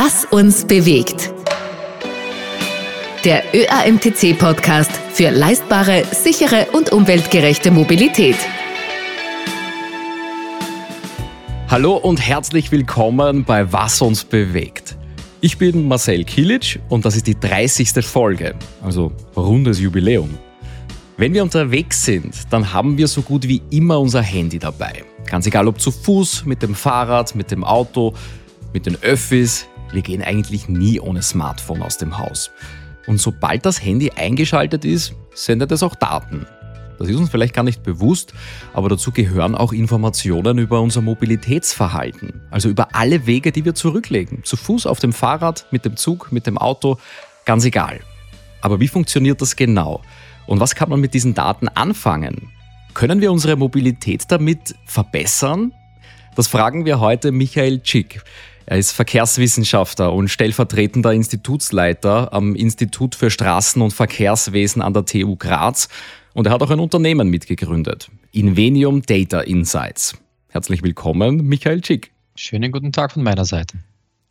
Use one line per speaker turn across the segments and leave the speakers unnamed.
Was uns bewegt. Der ÖAMTC-Podcast für leistbare, sichere und umweltgerechte Mobilität.
Hallo und herzlich willkommen bei Was uns bewegt. Ich bin Marcel Kilic und das ist die 30. Folge, also rundes Jubiläum. Wenn wir unterwegs sind, dann haben wir so gut wie immer unser Handy dabei. Ganz egal ob zu Fuß, mit dem Fahrrad, mit dem Auto, mit den Öffis, wir gehen eigentlich nie ohne Smartphone aus dem Haus. Und sobald das Handy eingeschaltet ist, sendet es auch Daten. Das ist uns vielleicht gar nicht bewusst, aber dazu gehören auch Informationen über unser Mobilitätsverhalten, also über alle Wege, die wir zurücklegen. Zu Fuß, auf dem Fahrrad, mit dem Zug, mit dem Auto, ganz egal. Aber wie funktioniert das genau? Und was kann man mit diesen Daten anfangen? Können wir unsere Mobilität damit verbessern? Das fragen wir heute Michael Tschick. Er ist Verkehrswissenschaftler und stellvertretender Institutsleiter am Institut für Straßen- und Verkehrswesen an der TU Graz und er hat auch ein Unternehmen mitgegründet, Invenium Data Insights. Herzlich willkommen, Michael Schick.
Schönen guten Tag von meiner Seite.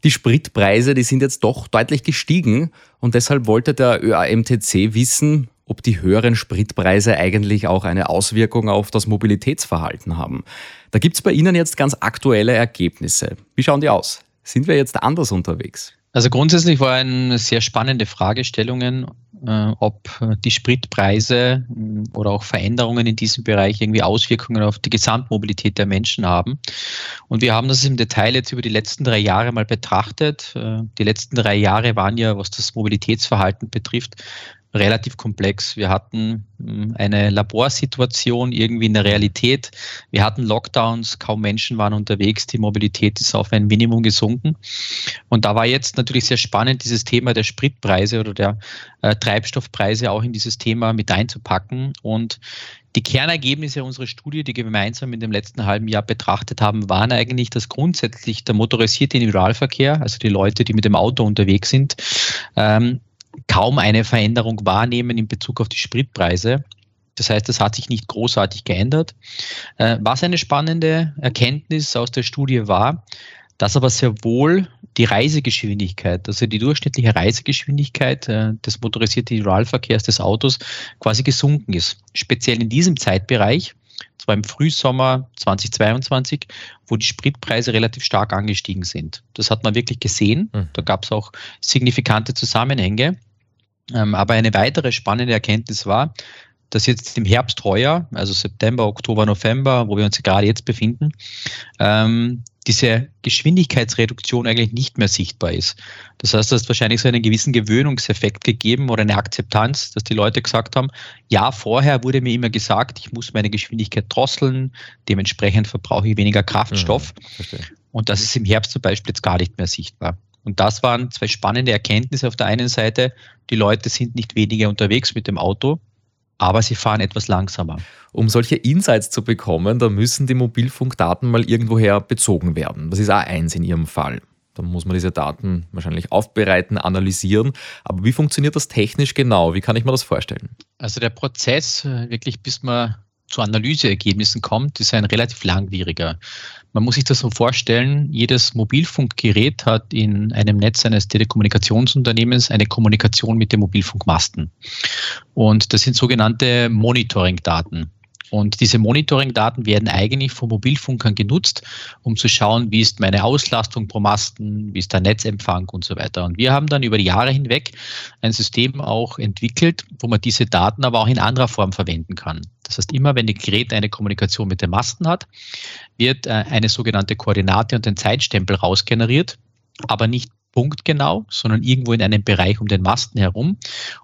Die Spritpreise, die sind jetzt doch deutlich gestiegen und deshalb wollte der ÖAMTC wissen, ob die höheren Spritpreise eigentlich auch eine Auswirkung auf das Mobilitätsverhalten haben. Da gibt es bei Ihnen jetzt ganz aktuelle Ergebnisse. Wie schauen die aus? Sind wir jetzt anders unterwegs?
Also grundsätzlich waren sehr spannende Fragestellungen, äh, ob die Spritpreise äh, oder auch Veränderungen in diesem Bereich irgendwie Auswirkungen auf die Gesamtmobilität der Menschen haben. Und wir haben das im Detail jetzt über die letzten drei Jahre mal betrachtet. Äh, die letzten drei Jahre waren ja, was das Mobilitätsverhalten betrifft, relativ komplex. Wir hatten hm, eine Laborsituation irgendwie in der Realität. Wir hatten Lockdowns, kaum Menschen waren unterwegs, die Mobilität ist auf ein Minimum gesunken. Und da war jetzt natürlich sehr spannend, dieses Thema der Spritpreise oder der äh, Treibstoffpreise auch in dieses Thema mit einzupacken. Und die Kernergebnisse unserer Studie, die wir gemeinsam in dem letzten halben Jahr betrachtet haben, waren eigentlich, dass grundsätzlich der motorisierte Individualverkehr, also die Leute, die mit dem Auto unterwegs sind, ähm, kaum eine Veränderung wahrnehmen in Bezug auf die Spritpreise. Das heißt, das hat sich nicht großartig geändert. Äh, was eine spannende Erkenntnis aus der Studie war, dass aber sehr wohl die Reisegeschwindigkeit, also die durchschnittliche Reisegeschwindigkeit äh, des motorisierten Individualverkehrs des Autos quasi gesunken ist. Speziell in diesem Zeitbereich, zwar im Frühsommer 2022, wo die Spritpreise relativ stark angestiegen sind. Das hat man wirklich gesehen. Mhm. Da gab es auch signifikante Zusammenhänge. Ähm, aber eine weitere spannende Erkenntnis war, dass jetzt im Herbst heuer, also September, Oktober, November, wo wir uns gerade jetzt befinden, ähm, diese Geschwindigkeitsreduktion eigentlich nicht mehr sichtbar ist. Das heißt, es hat wahrscheinlich so einen gewissen Gewöhnungseffekt gegeben oder eine Akzeptanz, dass die Leute gesagt haben, ja, vorher wurde mir immer gesagt, ich muss meine Geschwindigkeit drosseln, dementsprechend verbrauche ich weniger Kraftstoff. Ja, und das ist im Herbst zum Beispiel jetzt gar nicht mehr sichtbar. Und das waren zwei spannende Erkenntnisse. Auf der einen Seite, die Leute sind nicht weniger unterwegs mit dem Auto, aber sie fahren etwas langsamer.
Um solche Insights zu bekommen, da müssen die Mobilfunkdaten mal irgendwoher bezogen werden. Das ist A1 in Ihrem Fall. Da muss man diese Daten wahrscheinlich aufbereiten, analysieren. Aber wie funktioniert das technisch genau? Wie kann ich mir das vorstellen?
Also der Prozess, äh, wirklich bis man zu Analyseergebnissen kommt, ist ein relativ langwieriger. Man muss sich das so vorstellen, jedes Mobilfunkgerät hat in einem Netz eines Telekommunikationsunternehmens eine Kommunikation mit den Mobilfunkmasten. Und das sind sogenannte Monitoring-Daten. Und diese Monitoring-Daten werden eigentlich von Mobilfunkern genutzt, um zu schauen, wie ist meine Auslastung pro Masten, wie ist der Netzempfang und so weiter. Und wir haben dann über die Jahre hinweg ein System auch entwickelt, wo man diese Daten aber auch in anderer Form verwenden kann. Das heißt, immer wenn ein Gerät eine Kommunikation mit den Masten hat, wird äh, eine sogenannte Koordinate und ein Zeitstempel rausgeneriert, aber nicht punktgenau, sondern irgendwo in einem Bereich um den Masten herum.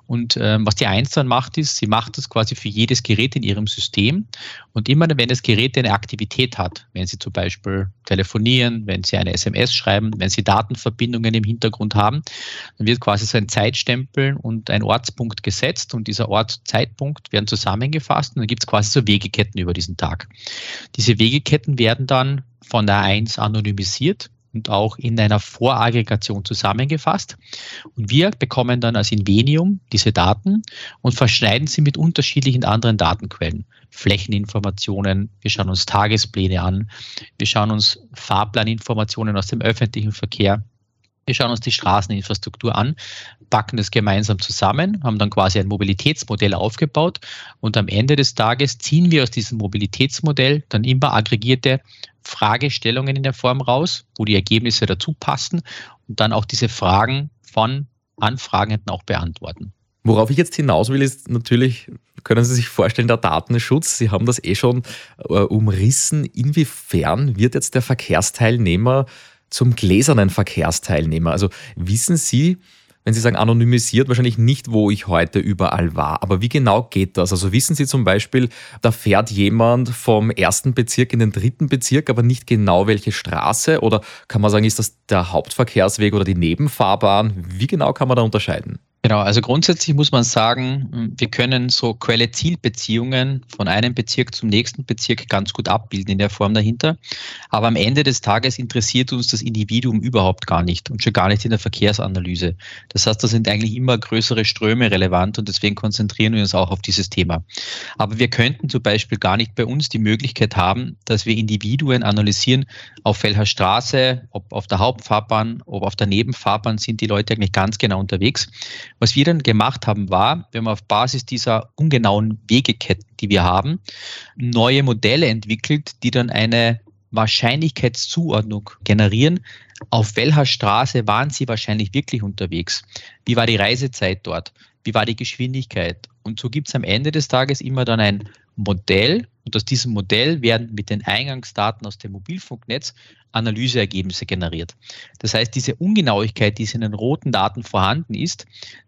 Und ähm, was die Eins dann macht, ist, sie macht das quasi für jedes Gerät in ihrem System. Und immer wenn das Gerät eine Aktivität hat, wenn Sie zum Beispiel telefonieren, wenn Sie eine SMS schreiben, wenn Sie Datenverbindungen im Hintergrund haben, dann wird quasi so ein Zeitstempel und ein Ortspunkt gesetzt und dieser Ort, Zeitpunkt werden zusammengefasst und dann gibt es quasi so Wegeketten über diesen Tag. Diese Wegeketten werden dann von der 1 anonymisiert und auch in einer Voraggregation zusammengefasst. Und wir bekommen dann als Invenium diese Daten und verschneiden sie mit unterschiedlichen anderen Datenquellen. Flächeninformationen, wir schauen uns Tagespläne an, wir schauen uns Fahrplaninformationen aus dem öffentlichen Verkehr Wir schauen uns die Straßeninfrastruktur an, packen das gemeinsam zusammen, haben dann quasi ein Mobilitätsmodell aufgebaut und am Ende des Tages ziehen wir aus diesem Mobilitätsmodell dann immer aggregierte Fragestellungen in der Form raus, wo die Ergebnisse dazu passen und dann auch diese Fragen von Anfragenden auch beantworten.
Worauf ich jetzt hinaus will, ist natürlich, können Sie sich vorstellen, der Datenschutz. Sie haben das eh schon äh, umrissen. Inwiefern wird jetzt der Verkehrsteilnehmer zum gläsernen Verkehrsteilnehmer? Also wissen Sie, wenn Sie sagen anonymisiert, wahrscheinlich nicht, wo ich heute überall war. Aber wie genau geht das? Also wissen Sie zum Beispiel, da fährt jemand vom ersten Bezirk in den dritten Bezirk, aber nicht genau welche Straße? Oder kann man sagen, ist das der Hauptverkehrsweg oder die Nebenfahrbahn? Wie genau kann man da unterscheiden?
Genau, also grundsätzlich muss man sagen, wir können so Quelle-Ziel-Beziehungen von einem Bezirk zum nächsten Bezirk ganz gut abbilden in der Form dahinter. Aber am Ende des Tages interessiert uns das Individuum überhaupt gar nicht und schon gar nicht in der Verkehrsanalyse. Das heißt, da sind eigentlich immer größere Ströme relevant und deswegen konzentrieren wir uns auch auf dieses Thema. Aber wir könnten zum Beispiel gar nicht bei uns die Möglichkeit haben, dass wir Individuen analysieren, auf welcher Straße, ob auf der Hauptfahrbahn, ob auf der Nebenfahrbahn sind die Leute eigentlich ganz genau unterwegs was wir dann gemacht haben, war, wir haben auf Basis dieser ungenauen Wegeketten, die wir haben, neue Modelle entwickelt, die dann eine Wahrscheinlichkeitszuordnung generieren. Auf welcher Straße waren Sie wahrscheinlich wirklich unterwegs? Wie war die Reisezeit dort? Wie war die Geschwindigkeit? Und so gibt es am Ende des Tages immer dann ein Modell und aus diesem Modell werden mit den Eingangsdaten aus dem Mobilfunknetz Analyseergebnisse generiert. Das heißt, diese Ungenauigkeit, die in den roten Daten vorhanden ist,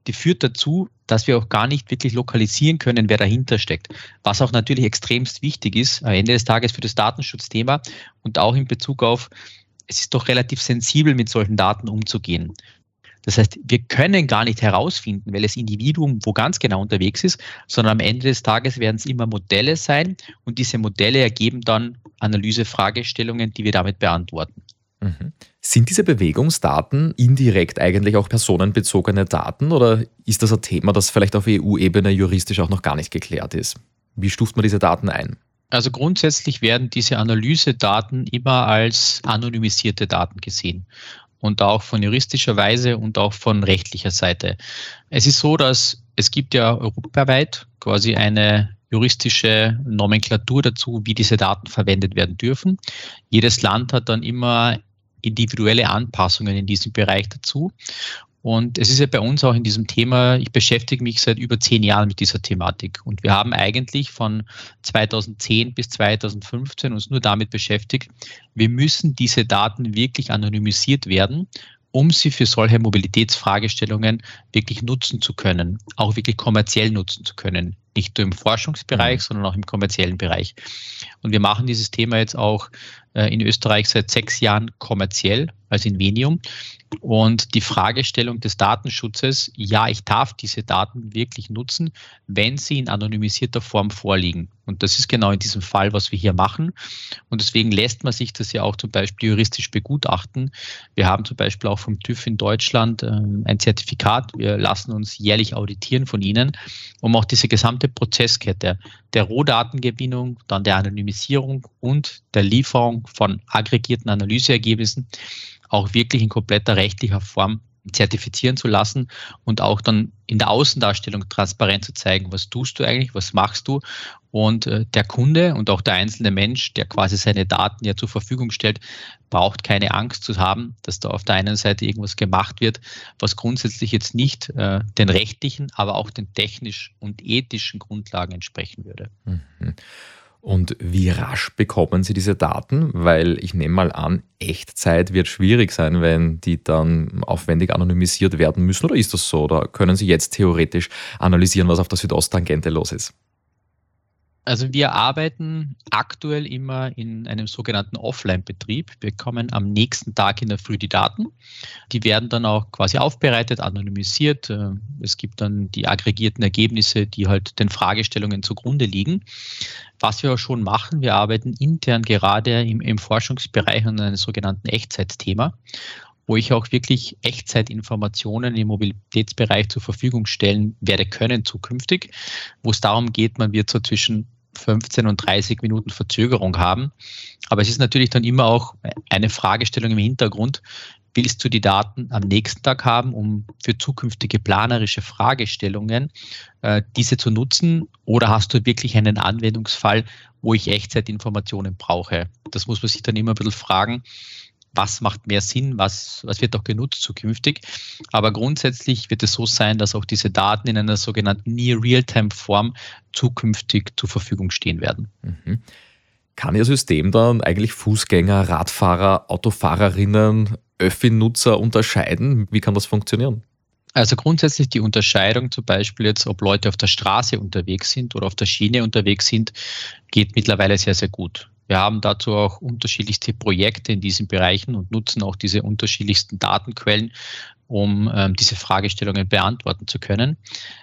die führt dazu, dass wir auch gar nicht wirklich lokalisieren können, wer dahinter steckt. Was auch natürlich extremst wichtig ist, am Ende des Tages für das Datenschutzthema und auch in Bezug auf, es ist doch relativ sensibel, mit solchen Daten umzugehen. Das heißt, wir können gar nicht herausfinden, welches Individuum wo ganz genau unterwegs ist, sondern am Ende des Tages werden es immer Modelle sein und diese Modelle ergeben dann Analysefragestellungen, die wir damit beantworten.
Mhm. Sind diese Bewegungsdaten indirekt eigentlich auch personenbezogene Daten oder ist das ein Thema, das vielleicht auf EU-Ebene juristisch auch noch gar nicht geklärt ist? Wie stuft man diese Daten ein?
Also grundsätzlich werden diese Analysedaten immer als anonymisierte Daten gesehen und auch von juristischer Weise und auch von rechtlicher Seite. Es ist so, dass es gibt ja europaweit quasi eine juristische Nomenklatur dazu, wie diese Daten verwendet werden dürfen. Jedes Land hat dann immer individuelle Anpassungen in diesem Bereich dazu. Und es ist ja bei uns auch in diesem Thema, ich beschäftige mich seit über zehn Jahren mit dieser Thematik. Und wir haben eigentlich von 2010 bis 2015 uns nur damit beschäftigt, wir müssen diese Daten wirklich anonymisiert werden, um sie für solche Mobilitätsfragestellungen wirklich nutzen zu können, auch wirklich kommerziell nutzen zu können. Nicht nur im Forschungsbereich, mhm. sondern auch im kommerziellen Bereich. Und wir machen dieses Thema jetzt auch in Österreich seit sechs Jahren kommerziell, also in Venium. Und die Fragestellung des Datenschutzes, ja, ich darf diese Daten wirklich nutzen, wenn sie in anonymisierter Form vorliegen. Und das ist genau in diesem Fall, was wir hier machen. Und deswegen lässt man sich das ja auch zum Beispiel juristisch begutachten. Wir haben zum Beispiel auch vom TÜV in Deutschland ähm, ein Zertifikat. Wir lassen uns jährlich auditieren von Ihnen, um auch diese gesamte Prozesskette der Rohdatengewinnung, dann der Anonymisierung und der Lieferung von aggregierten Analyseergebnissen auch wirklich in kompletter rechtlicher Form zertifizieren zu lassen und auch dann in der Außendarstellung transparent zu zeigen, was tust du eigentlich, was machst du. Und äh, der Kunde und auch der einzelne Mensch, der quasi seine Daten ja zur Verfügung stellt, braucht keine Angst zu haben, dass da auf der einen Seite irgendwas gemacht wird, was grundsätzlich jetzt nicht äh, den rechtlichen, aber auch den technisch und ethischen Grundlagen entsprechen würde. Mhm.
Und wie rasch bekommen Sie diese Daten? Weil ich nehme mal an, Echtzeit wird schwierig sein, wenn die dann aufwendig anonymisiert werden müssen. Oder ist das so? Oder können Sie jetzt theoretisch analysieren, was auf der Südosttangente los ist?
Also wir arbeiten aktuell immer in einem sogenannten Offline-Betrieb. Wir kommen am nächsten Tag in der Früh die Daten. Die werden dann auch quasi aufbereitet, anonymisiert. Äh, es gibt dann die aggregierten Ergebnisse, die halt den Fragestellungen zugrunde liegen. Was wir auch schon machen, wir arbeiten intern gerade im, im Forschungsbereich an einem sogenannten Echtzeitthema wo ich auch wirklich Echtzeitinformationen im Mobilitätsbereich zur Verfügung stellen werde können zukünftig, wo es darum geht, man wird so zwischen 15 und 30 Minuten Verzögerung haben. Aber es ist natürlich dann immer auch eine Fragestellung im Hintergrund. willst du die Daten am nächsten Tag haben, um für zukünftige planerische Fragestellungen äh, diese zu nutzen? Oder hast du wirklich einen Anwendungsfall, wo ich Echtzeitinformationen brauche? Das muss man sich dann immer ein bisschen fragen was macht mehr Sinn, was, was wird auch genutzt zukünftig. Aber grundsätzlich wird es so sein, dass auch diese Daten in einer sogenannten Near-Real-Time-Form zukünftig zur Verfügung stehen werden. Mhm.
Kann Ihr System dann eigentlich Fußgänger, Radfahrer, Autofahrerinnen, Öffi-Nutzer unterscheiden? Wie kann das funktionieren?
Also grundsätzlich die Unterscheidung zum Beispiel jetzt, ob Leute auf der Straße unterwegs sind oder auf der Schiene unterwegs sind, geht mittlerweile sehr, sehr gut. Wir haben dazu auch unterschiedlichste Projekte in diesen Bereichen und nutzen auch diese unterschiedlichsten Datenquellen, um ähm, diese Fragestellungen beantworten zu können.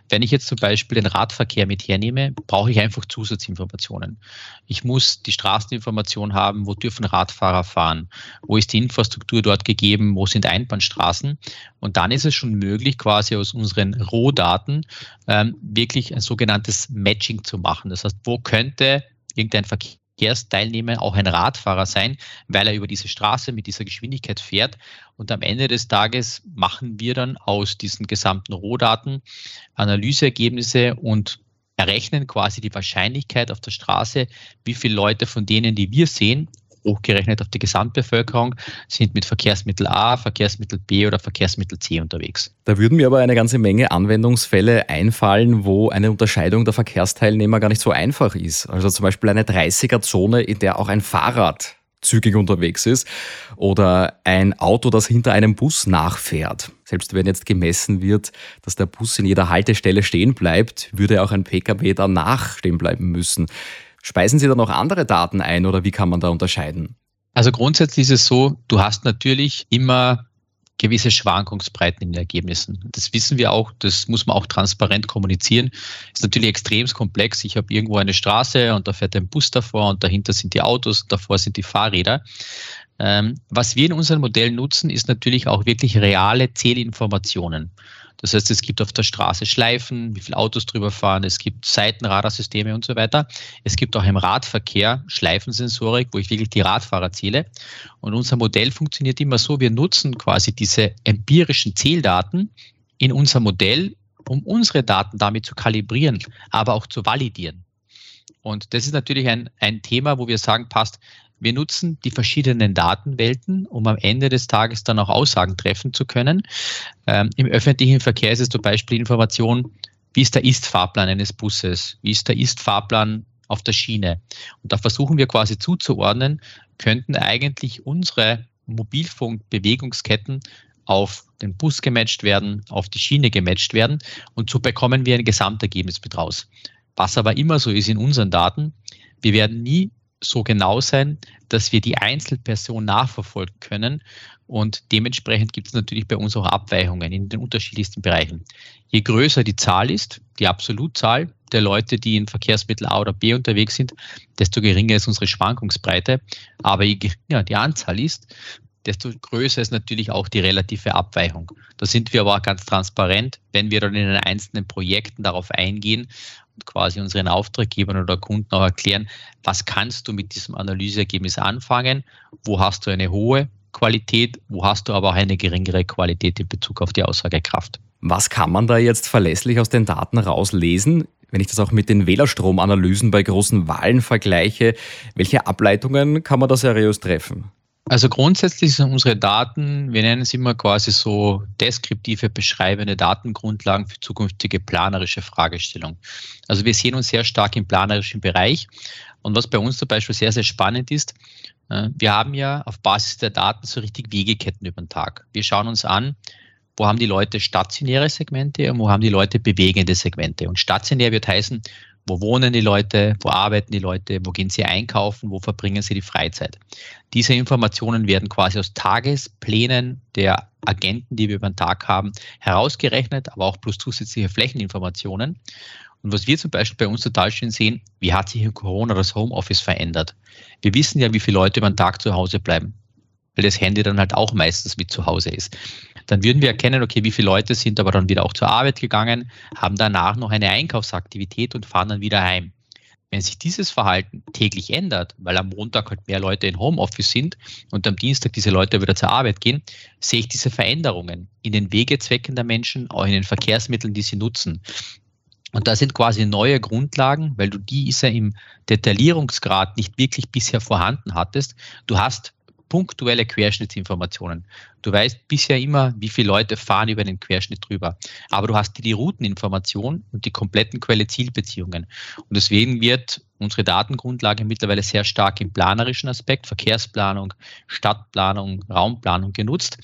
Wenn ich jetzt zum Beispiel den Radverkehr mit hernehme, brauche ich einfach Zusatzinformationen. Ich muss die Straßeninformation haben, wo dürfen Radfahrer fahren, wo ist die Infrastruktur dort gegeben, wo sind Einbahnstraßen. Und dann ist es schon möglich, quasi aus unseren Rohdaten ähm, wirklich ein sogenanntes Matching zu machen. Das heißt, wo könnte irgendein Verkehr Verkehrsteilnehmer auch ein Radfahrer sein, weil er über diese Straße mit dieser Geschwindigkeit fährt. Und am Ende des Tages machen wir dann aus diesen gesamten Rohdaten Analyseergebnisse und errechnen quasi die Wahrscheinlichkeit auf der Straße, wie viele Leute von denen, die wir sehen, hochgerechnet auf die Gesamtbevölkerung, sind mit Verkehrsmittel A, Verkehrsmittel B oder Verkehrsmittel C unterwegs.
Da würden mir aber eine ganze Menge Anwendungsfälle einfallen, wo eine Unterscheidung der Verkehrsteilnehmer gar nicht so einfach ist. Also zum Beispiel eine 30er-Zone, in der auch ein Fahrrad zügig unterwegs ist oder ein Auto, das hinter einem Bus nachfährt. Selbst wenn jetzt gemessen wird, dass der Bus in jeder Haltestelle stehen bleibt, würde auch ein Pkw danach stehen bleiben müssen. Speisen Sie da noch andere Daten ein oder wie kann man da unterscheiden?
Also grundsätzlich ist es so, du hast natürlich immer gewisse Schwankungsbreiten in den Ergebnissen. Das wissen wir auch, das muss man auch transparent kommunizieren. Ist natürlich extrem komplex. Ich habe irgendwo eine Straße und da fährt ein Bus davor und dahinter sind die Autos, davor sind die Fahrräder. Ähm, was wir in unseren Modellen nutzen, ist natürlich auch wirklich reale Zählinformationen. Das heißt, es gibt auf der Straße Schleifen, wie viele Autos drüber fahren, es gibt Seitenradarsysteme und so weiter. Es gibt auch im Radverkehr Schleifensensorik, wo ich wirklich die Radfahrer zähle. Und unser Modell funktioniert immer so, wir nutzen quasi diese empirischen Zähldaten in unser Modell, um unsere Daten damit zu kalibrieren, aber auch zu validieren. Und das ist natürlich ein, ein Thema, wo wir sagen, passt, wir nutzen die verschiedenen Datenwelten, um am Ende des Tages dann auch Aussagen treffen zu können. Ähm, Im öffentlichen Verkehr ist es zum Beispiel Information, wie ist der Ist-Fahrplan eines Busses, wie ist der Ist-Fahrplan auf der Schiene. Und da versuchen wir quasi zuzuordnen, könnten eigentlich unsere Mobilfunkbewegungsketten auf den Bus gematcht werden, auf die Schiene gematcht werden und so bekommen wir ein Gesamtergebnis mit raus. Was aber immer so ist in unseren Daten, wir werden nie so genau sein, dass wir die Einzelperson nachverfolgen können. Und dementsprechend gibt es natürlich bei uns auch Abweichungen in den unterschiedlichsten Bereichen. Je größer die Zahl ist, die Absolutzahl der Leute, die in Verkehrsmittel A oder B unterwegs sind, desto geringer ist unsere Schwankungsbreite. Aber je geringer die Anzahl ist, desto größer ist natürlich auch die relative Abweichung. Da sind wir aber auch ganz transparent, wenn wir dann in den einzelnen Projekten darauf eingehen und quasi unseren Auftraggebern oder Kunden auch erklären, was kannst du mit diesem Analyseergebnis anfangen, wo hast du eine hohe Qualität, wo hast du aber auch eine geringere Qualität in Bezug auf die Aussagekraft.
Was kann man da jetzt verlässlich aus den Daten rauslesen? Wenn ich das auch mit den Wählerstromanalysen bei großen Wahlen vergleiche, welche Ableitungen kann man da seriös treffen?
Also grundsätzlich sind unsere Daten, wir nennen es immer quasi so deskriptive, beschreibende Datengrundlagen für zukünftige planerische Fragestellungen. Also wir sehen uns sehr stark im planerischen Bereich. Und was bei uns zum Beispiel sehr, sehr spannend ist, äh, wir haben ja auf Basis der Daten so richtig Wegeketten über den Tag. Wir schauen uns an, wo haben die Leute stationäre Segmente und wo haben die Leute bewegende Segmente. Und stationär wird heißen, wo wohnen die Leute? Wo arbeiten die Leute? Wo gehen sie einkaufen? Wo verbringen sie die Freizeit? Diese Informationen werden quasi aus Tagesplänen der Agenten, die wir über den Tag haben, herausgerechnet, aber auch plus zusätzliche Flächeninformationen. Und was wir zum Beispiel bei uns total schön sehen, wie hat sich in Corona das Homeoffice verändert? Wir wissen ja, wie viele Leute über den Tag zu Hause bleiben, weil das Handy dann halt auch meistens mit zu Hause ist dann würden wir erkennen, okay, wie viele Leute sind aber dann wieder auch zur Arbeit gegangen, haben danach noch eine Einkaufsaktivität und fahren dann wieder heim. Wenn sich dieses Verhalten täglich ändert, weil am Montag halt mehr Leute in Homeoffice sind und am Dienstag diese Leute wieder zur Arbeit gehen, sehe ich diese Veränderungen in den Wegezwecken der Menschen, auch in den Verkehrsmitteln, die sie nutzen. Und da sind quasi neue Grundlagen, weil du diese im Detaillierungsgrad nicht wirklich bisher vorhanden hattest. Du hast punktuelle Querschnittsinformationen. Du weißt bisher immer, wie viele Leute fahren über den Querschnitt drüber. Aber du hast die Routeninformation und die kompletten Quelle-Ziel-Beziehungen. Und deswegen wird unsere Datengrundlage mittlerweile sehr stark im planerischen Aspekt, Verkehrsplanung, Stadtplanung, Raumplanung genutzt.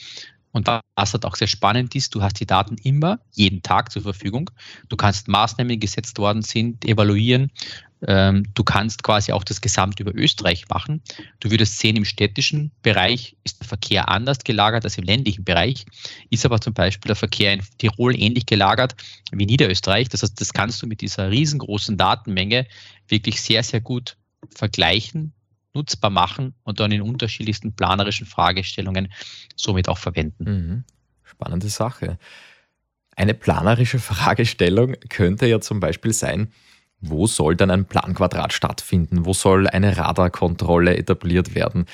Und was halt auch sehr spannend ist, du hast die Daten immer, jeden Tag zur Verfügung. Du kannst Maßnahmen, die gesetzt worden sind, evaluieren. Ähm, du kannst quasi auch das Gesamt über Österreich machen. Du würdest sehen, im städtischen Bereich ist der Verkehr anders gelagert als im ländlichen Bereich, ist aber zum Beispiel der Verkehr in Tirol ähnlich gelagert wie Niederösterreich. Das heißt, das kannst du mit dieser riesengroßen Datenmenge wirklich sehr, sehr gut vergleichen, nutzbar machen und dann in unterschiedlichsten planerischen Fragestellungen somit auch verwenden.
Mhm. Spannende Sache. Eine planerische Fragestellung könnte ja zum Beispiel sein, wo soll dann ein Planquadrat stattfinden? Wo soll eine Radarkontrolle etabliert werden?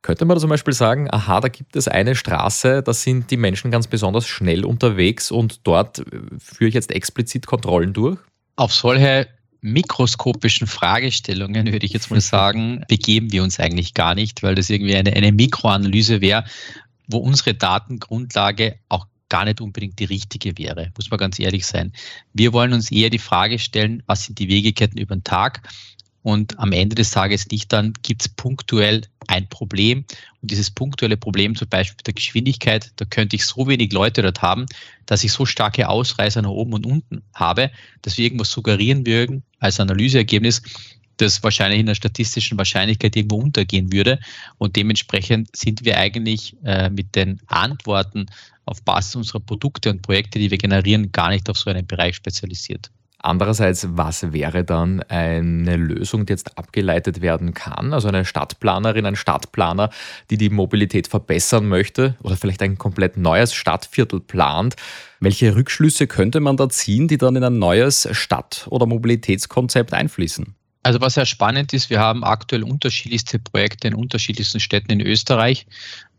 Könnte man zum Beispiel sagen, aha, da gibt es eine Straße, da sind die Menschen ganz besonders schnell unterwegs und dort äh, führe ich jetzt explizit Kontrollen durch?
Auf solche mikroskopischen Fragestellungen, würde ich jetzt mal sagen, begeben wir uns eigentlich gar nicht, weil das irgendwie eine, eine Mikroanalyse wäre, wo unsere Datengrundlage auch gar nicht unbedingt die richtige wäre, muss man ganz ehrlich sein. Wir wollen uns eher die Frage stellen, was sind die Wegeketten über den Tag? Und am Ende des Tages nicht dann, gibt es punktuell ein Problem. Und dieses punktuelle Problem, zum Beispiel mit der Geschwindigkeit, da könnte ich so wenig Leute dort haben, dass ich so starke Ausreißer nach oben und unten habe, dass wir irgendwas suggerieren würden als Analyseergebnis, das wahrscheinlich in der statistischen Wahrscheinlichkeit irgendwo untergehen würde. Und dementsprechend sind wir eigentlich äh, mit den Antworten auf Basis unserer Produkte und Projekte, die wir generieren, gar nicht auf so einen Bereich spezialisiert.
Andererseits, was wäre dann eine Lösung, die jetzt abgeleitet werden kann? Also eine Stadtplanerin, ein Stadtplaner, die die Mobilität verbessern möchte oder vielleicht ein komplett neues Stadtviertel plant. Welche Rückschlüsse könnte man da ziehen, die dann in ein neues Stadt- oder Mobilitätskonzept einfließen?
Also was sehr spannend ist, wir haben aktuell unterschiedlichste Projekte in unterschiedlichsten Städten in Österreich.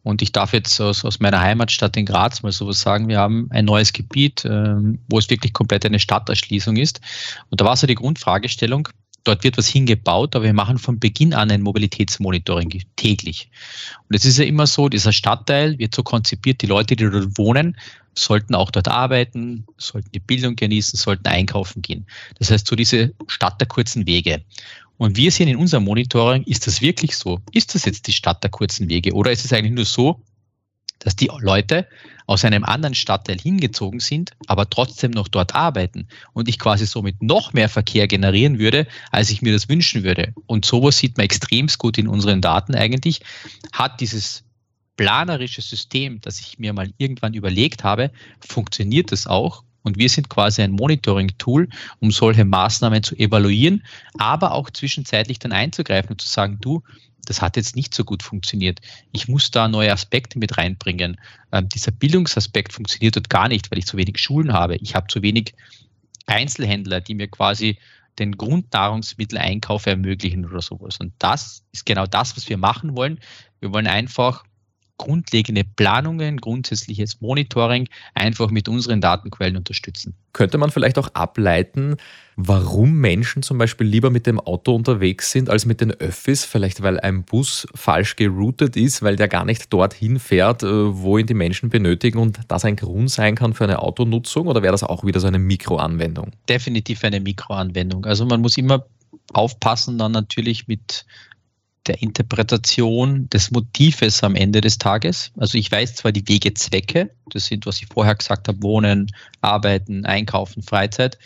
Und ich darf jetzt aus, aus meiner Heimatstadt in Graz mal sowas sagen, wir haben ein neues Gebiet, ähm, wo es wirklich komplett eine Stadterschließung ist. Und da war so die Grundfragestellung, dort wird was hingebaut, aber wir machen von Beginn an ein Mobilitätsmonitoring täglich. Und es ist ja immer so, dieser Stadtteil wird so konzipiert, die Leute, die dort wohnen, sollten auch dort arbeiten, sollten die Bildung genießen, sollten einkaufen gehen. Das heißt, so diese Stadt der kurzen Wege. Und wir sehen in unserem Monitoring, ist das wirklich so? Ist das jetzt die Stadt der kurzen Wege? Oder ist es eigentlich nur so, dass die Leute aus einem anderen Stadtteil hingezogen sind, aber trotzdem noch dort arbeiten und ich quasi somit noch mehr Verkehr generieren würde, als ich mir das wünschen würde. Und sowas sieht man extremst gut in unseren Daten eigentlich. Hat dieses planerische System, das ich mir mal irgendwann überlegt habe, funktioniert das auch? Und wir sind quasi ein Monitoring-Tool, um solche Maßnahmen zu evaluieren, aber auch zwischenzeitlich dann einzugreifen und zu sagen, du, das hat jetzt nicht so gut funktioniert. Ich muss da neue Aspekte mit reinbringen. Ähm, dieser Bildungsaspekt funktioniert dort gar nicht, weil ich zu wenig Schulen habe. Ich habe zu wenig Einzelhändler, die mir quasi den Grundnahrungsmitteleinkauf ermöglichen oder sowas. Und das ist genau das, was wir machen wollen. Wir wollen einfach grundlegende Planungen, grundsätzliches Monitoring einfach mit unseren Datenquellen unterstützen.
Könnte man vielleicht auch ableiten, warum Menschen zum Beispiel lieber mit dem Auto unterwegs sind als mit den Öffis? Vielleicht weil ein Bus falsch geroutet ist, weil der gar nicht dorthin fährt, äh, wo ihn die Menschen benötigen und das ein Grund sein kann für eine Autonutzung? Oder wäre das auch wieder so eine Mikroanwendung?
Definitiv eine Mikroanwendung. Also man muss immer aufpassen, dann natürlich mit der Interpretation des Motives am Ende des Tages. Also ich weiß zwar die Wegezwecke, das sind, was ich vorher gesagt habe, Wohnen, Arbeiten, Einkaufen, Freizeit,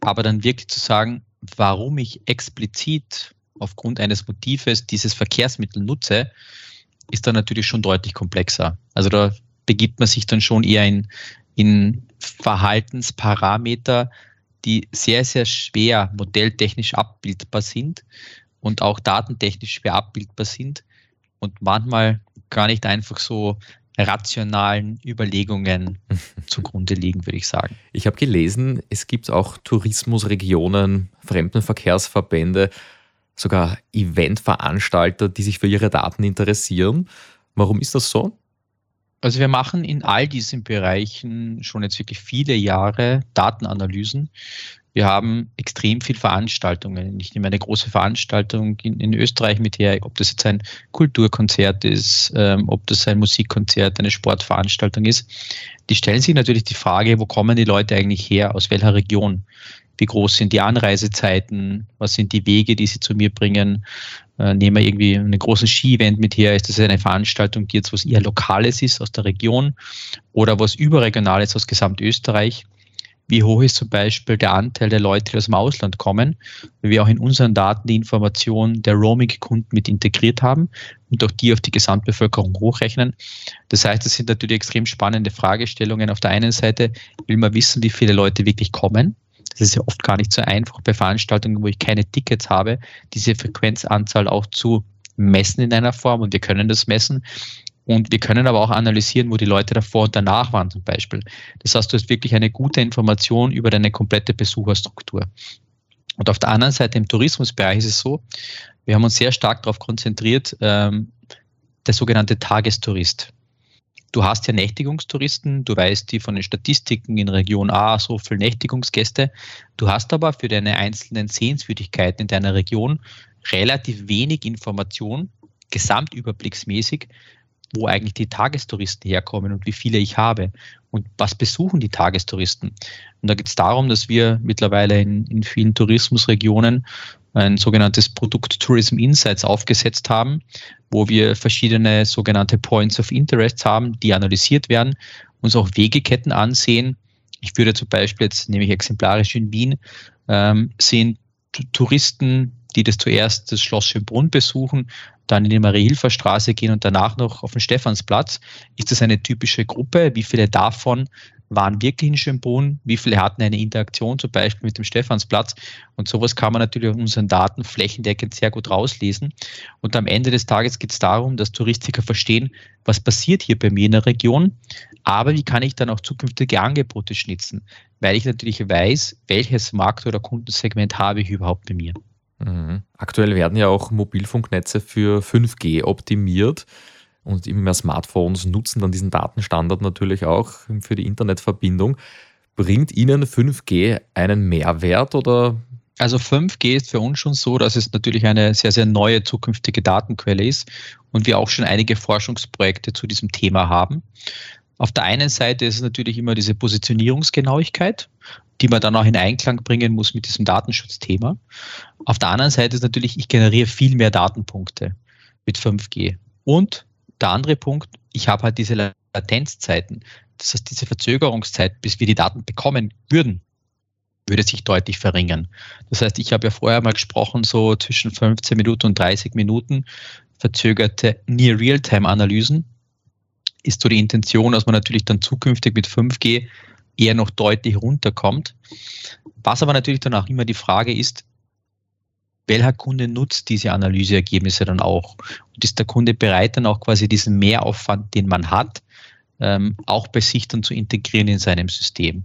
aber dann wirklich zu sagen, warum ich explizit aufgrund eines Motives dieses Verkehrsmittel nutze, ist dann natürlich schon deutlich komplexer. Also da begibt man sich dann schon eher in, in Verhaltensparameter, die sehr, sehr schwer modelltechnisch abbildbar sind und auch datentechnisch schwer abbildbar sind und manchmal gar nicht einfach so rationalen Überlegungen zugrunde liegen, würde ich sagen.
Ich habe gelesen, es gibt auch Tourismusregionen, Fremdenverkehrsverbände, sogar Eventveranstalter, die sich für ihre Daten interessieren. Warum ist das so?
Also wir machen in all diesen Bereichen schon jetzt wirklich viele Jahre Datenanalysen. Wir haben extrem viele Veranstaltungen. Ich nehme eine große Veranstaltung in, in Österreich mit her, ob das jetzt ein Kulturkonzert ist, ähm, ob das ein Musikkonzert, eine Sportveranstaltung ist. Die stellen sich natürlich die Frage, wo kommen die Leute eigentlich her, aus welcher Region? Wie groß sind die Anreisezeiten? Was sind die Wege, die sie zu mir bringen? Äh, nehmen wir irgendwie einen großen Ski-Event mit her? Ist das eine Veranstaltung, die jetzt was eher Lokales ist aus der Region oder was Überregionales aus Gesamtösterreich? Wie hoch ist zum Beispiel der Anteil der Leute, die aus dem Ausland kommen? Weil wir auch in unseren Daten die Information der Roaming-Kunden mit integriert haben und auch die auf die Gesamtbevölkerung hochrechnen. Das heißt, das sind natürlich extrem spannende Fragestellungen. Auf der einen Seite will man wissen, wie viele Leute wirklich kommen. Das ist ja oft gar nicht so einfach bei Veranstaltungen, wo ich keine Tickets habe, diese Frequenzanzahl auch zu messen in einer Form und wir können das messen. Und wir können aber auch analysieren, wo die Leute davor und danach waren zum Beispiel. Das heißt, du hast wirklich eine gute Information über deine komplette Besucherstruktur. Und auf der anderen Seite im Tourismusbereich ist es so, wir haben uns sehr stark darauf konzentriert, ähm, der sogenannte Tagestourist. Du hast ja Nächtigungstouristen, du weißt die von den Statistiken in Region A so viele Nächtigungsgäste. Du hast aber für deine einzelnen Sehenswürdigkeiten in deiner Region relativ wenig Information, gesamtüberblicksmäßig, wo eigentlich die Tagestouristen herkommen und wie viele ich habe und was besuchen die Tagestouristen. Und da geht es darum, dass wir mittlerweile in, in vielen Tourismusregionen ein sogenanntes Produkt Tourism Insights aufgesetzt haben, wo wir verschiedene sogenannte Points of Interest haben, die analysiert werden, uns auch Wegeketten ansehen. Ich würde zum Beispiel jetzt, nehme ich exemplarisch in Wien, ähm, sehen Touristen, die das zuerst das Schloss Schönbrunn besuchen, dann in die Marie-Hilfer-Straße gehen und danach noch auf den Stephansplatz. Ist das eine typische Gruppe? Wie viele davon waren wirklich in Schönbrunn? Wie viele hatten eine Interaktion zum Beispiel mit dem Stephansplatz? Und sowas kann man natürlich auf unseren Daten flächendeckend sehr gut rauslesen. Und am Ende des Tages geht es darum, dass Touristiker verstehen, was passiert hier bei mir in der Region, aber wie kann ich dann auch zukünftige Angebote schnitzen, weil ich natürlich weiß, welches Markt- oder Kundensegment habe ich überhaupt bei mir.
Mhm. Aktuell werden ja auch Mobilfunknetze für 5G optimiert und immer mehr Smartphones nutzen dann diesen Datenstandard natürlich auch für die Internetverbindung. Bringt Ihnen 5G einen Mehrwert oder?
Also 5G ist für uns schon so, dass es natürlich eine sehr, sehr neue zukünftige Datenquelle ist und wir auch schon einige Forschungsprojekte zu diesem Thema haben. Auf der einen Seite ist es natürlich immer diese Positionierungsgenauigkeit, die man dann auch in Einklang bringen muss mit diesem Datenschutzthema. Auf der anderen Seite ist natürlich, ich generiere viel mehr Datenpunkte mit 5G. Und der andere Punkt, ich habe halt diese Latenzzeiten. Das heißt, diese Verzögerungszeit, bis wir die Daten bekommen würden, würde sich deutlich verringern. Das heißt, ich habe ja vorher mal gesprochen, so zwischen 15 Minuten und 30 Minuten verzögerte Near-Real-Time-Analysen ist so die Intention, dass man natürlich dann zukünftig mit 5G eher noch deutlich runterkommt. Was aber natürlich dann auch immer die Frage ist, welcher Kunde nutzt diese Analyseergebnisse dann auch? Und ist der Kunde bereit, dann auch quasi diesen Mehraufwand, den man hat, ähm, auch bei sich dann zu integrieren in seinem System?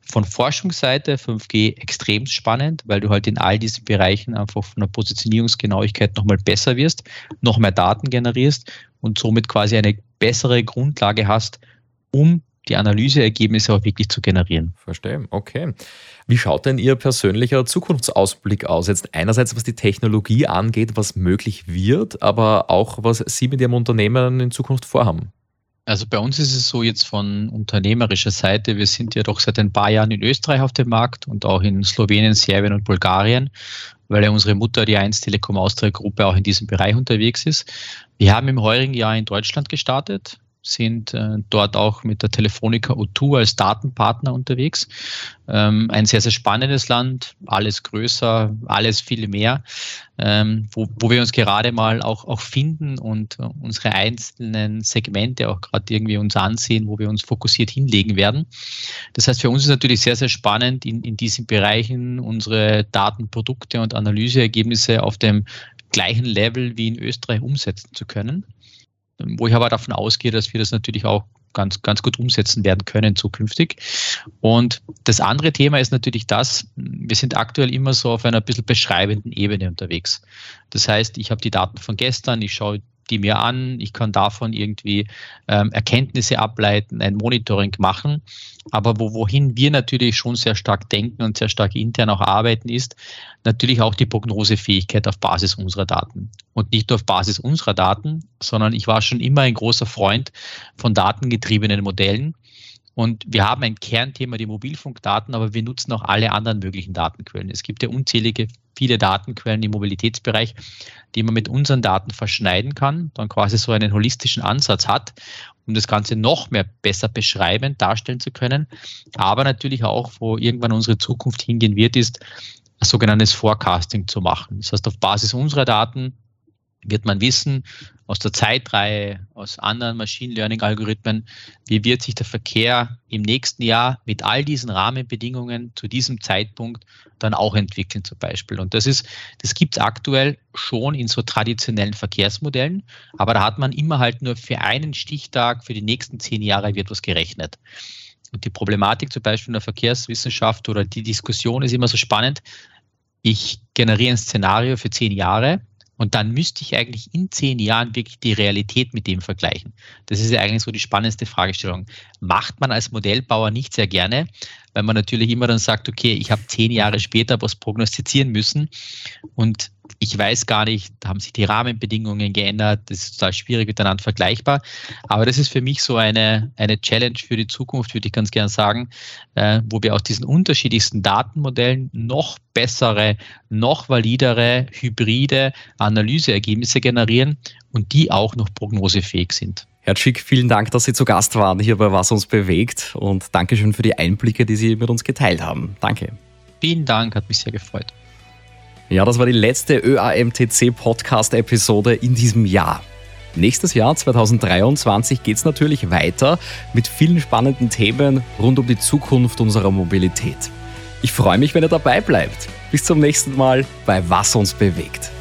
Von Forschungsseite 5G extrem spannend, weil du halt in all diesen Bereichen einfach von der Positionierungsgenauigkeit nochmal besser wirst, noch mehr Daten generierst und somit quasi eine bessere Grundlage hast, um die Analyseergebnisse auch wirklich zu generieren.
Verstehe, okay. Wie schaut denn Ihr persönlicher Zukunftsausblick aus? Jetzt einerseits, was die Technologie angeht, was möglich wird, aber auch, was Sie mit Ihrem Unternehmen in Zukunft vorhaben.
Also bei uns ist es so jetzt von unternehmerischer Seite, wir sind ja doch seit ein paar Jahren in Österreich auf dem Markt und auch in Slowenien, Serbien und Bulgarien, weil ja unsere Mutter, die 1 Telekom Austria Gruppe, auch in diesem Bereich unterwegs ist. Wir haben im heurigen Jahr in Deutschland gestartet, sind äh, dort auch mit der Telefonica O2 als Datenpartner unterwegs. Ähm, ein sehr, sehr spannendes Land, alles größer, alles viel mehr, ähm, wo, wo wir uns gerade mal auch, auch finden und äh, unsere einzelnen Segmente auch gerade irgendwie uns ansehen, wo wir uns fokussiert hinlegen werden. Das heißt, für uns ist natürlich sehr, sehr spannend, in, in diesen Bereichen unsere Datenprodukte und Analyseergebnisse auf dem gleichen Level wie in Österreich umsetzen zu können. Wo ich aber davon ausgehe, dass wir das natürlich auch ganz, ganz gut umsetzen werden können zukünftig. Und das andere Thema ist natürlich das, wir sind aktuell immer so auf einer bisschen beschreibenden Ebene unterwegs. Das heißt, ich habe die Daten von gestern, ich schaue die mir an, ich kann davon irgendwie ähm, Erkenntnisse ableiten, ein Monitoring machen. Aber wo, wohin wir natürlich schon sehr stark denken und sehr stark intern auch arbeiten, ist natürlich auch die Prognosefähigkeit auf Basis unserer Daten. Und nicht nur auf Basis unserer Daten, sondern ich war schon immer ein großer Freund von datengetriebenen Modellen. Und wir haben ein Kernthema, die Mobilfunkdaten, aber wir nutzen auch alle anderen möglichen Datenquellen. Es gibt ja unzählige, viele Datenquellen im Mobilitätsbereich, die man mit unseren Daten verschneiden kann, dann quasi so einen holistischen Ansatz hat, um das Ganze noch mehr besser beschreiben, darstellen zu können. Aber natürlich auch, wo irgendwann unsere Zukunft hingehen wird, ist ein sogenanntes Forecasting zu machen. Das heißt, auf Basis unserer Daten wird man wissen, aus der Zeitreihe, aus anderen Machine Learning Algorithmen, wie wird sich der Verkehr im nächsten Jahr mit all diesen Rahmenbedingungen zu diesem Zeitpunkt dann auch entwickeln zum Beispiel. Und das ist, das gibt es aktuell schon in so traditionellen Verkehrsmodellen, aber da hat man immer halt nur für einen Stichtag für die nächsten zehn Jahre wird was gerechnet. Und die Problematik zum Beispiel in der Verkehrswissenschaft oder die Diskussion ist immer so spannend. Ich generiere ein Szenario für zehn Jahre und dann müsste ich eigentlich in zehn Jahren wirklich die Realität mit dem vergleichen. Das ist ja eigentlich so die spannendste Fragestellung. Macht man als Modellbauer nicht sehr gerne, weil man natürlich immer dann sagt, okay, ich habe zehn Jahre später was prognostizieren müssen und ich weiß gar nicht, da haben sich die Rahmenbedingungen geändert, das ist total schwierig miteinander vergleichbar. Aber das ist für mich so eine, eine Challenge für die Zukunft, würde ich ganz gerne sagen, äh, wo wir aus diesen unterschiedlichsten Datenmodellen noch bessere, noch validere, hybride Analyseergebnisse generieren und die auch noch prognosefähig sind.
Herr Schick, vielen Dank, dass Sie zu Gast waren hier bei Was uns bewegt und Dankeschön für die Einblicke, die Sie mit uns geteilt haben. Danke.
Vielen Dank, hat mich sehr gefreut.
Ja, das war die letzte ÖAMTC Podcast-Episode in diesem Jahr. Nächstes Jahr, 2023, geht es natürlich weiter mit vielen spannenden Themen rund um die Zukunft unserer Mobilität. Ich freue mich, wenn ihr dabei bleibt. Bis zum nächsten Mal bei Was uns bewegt.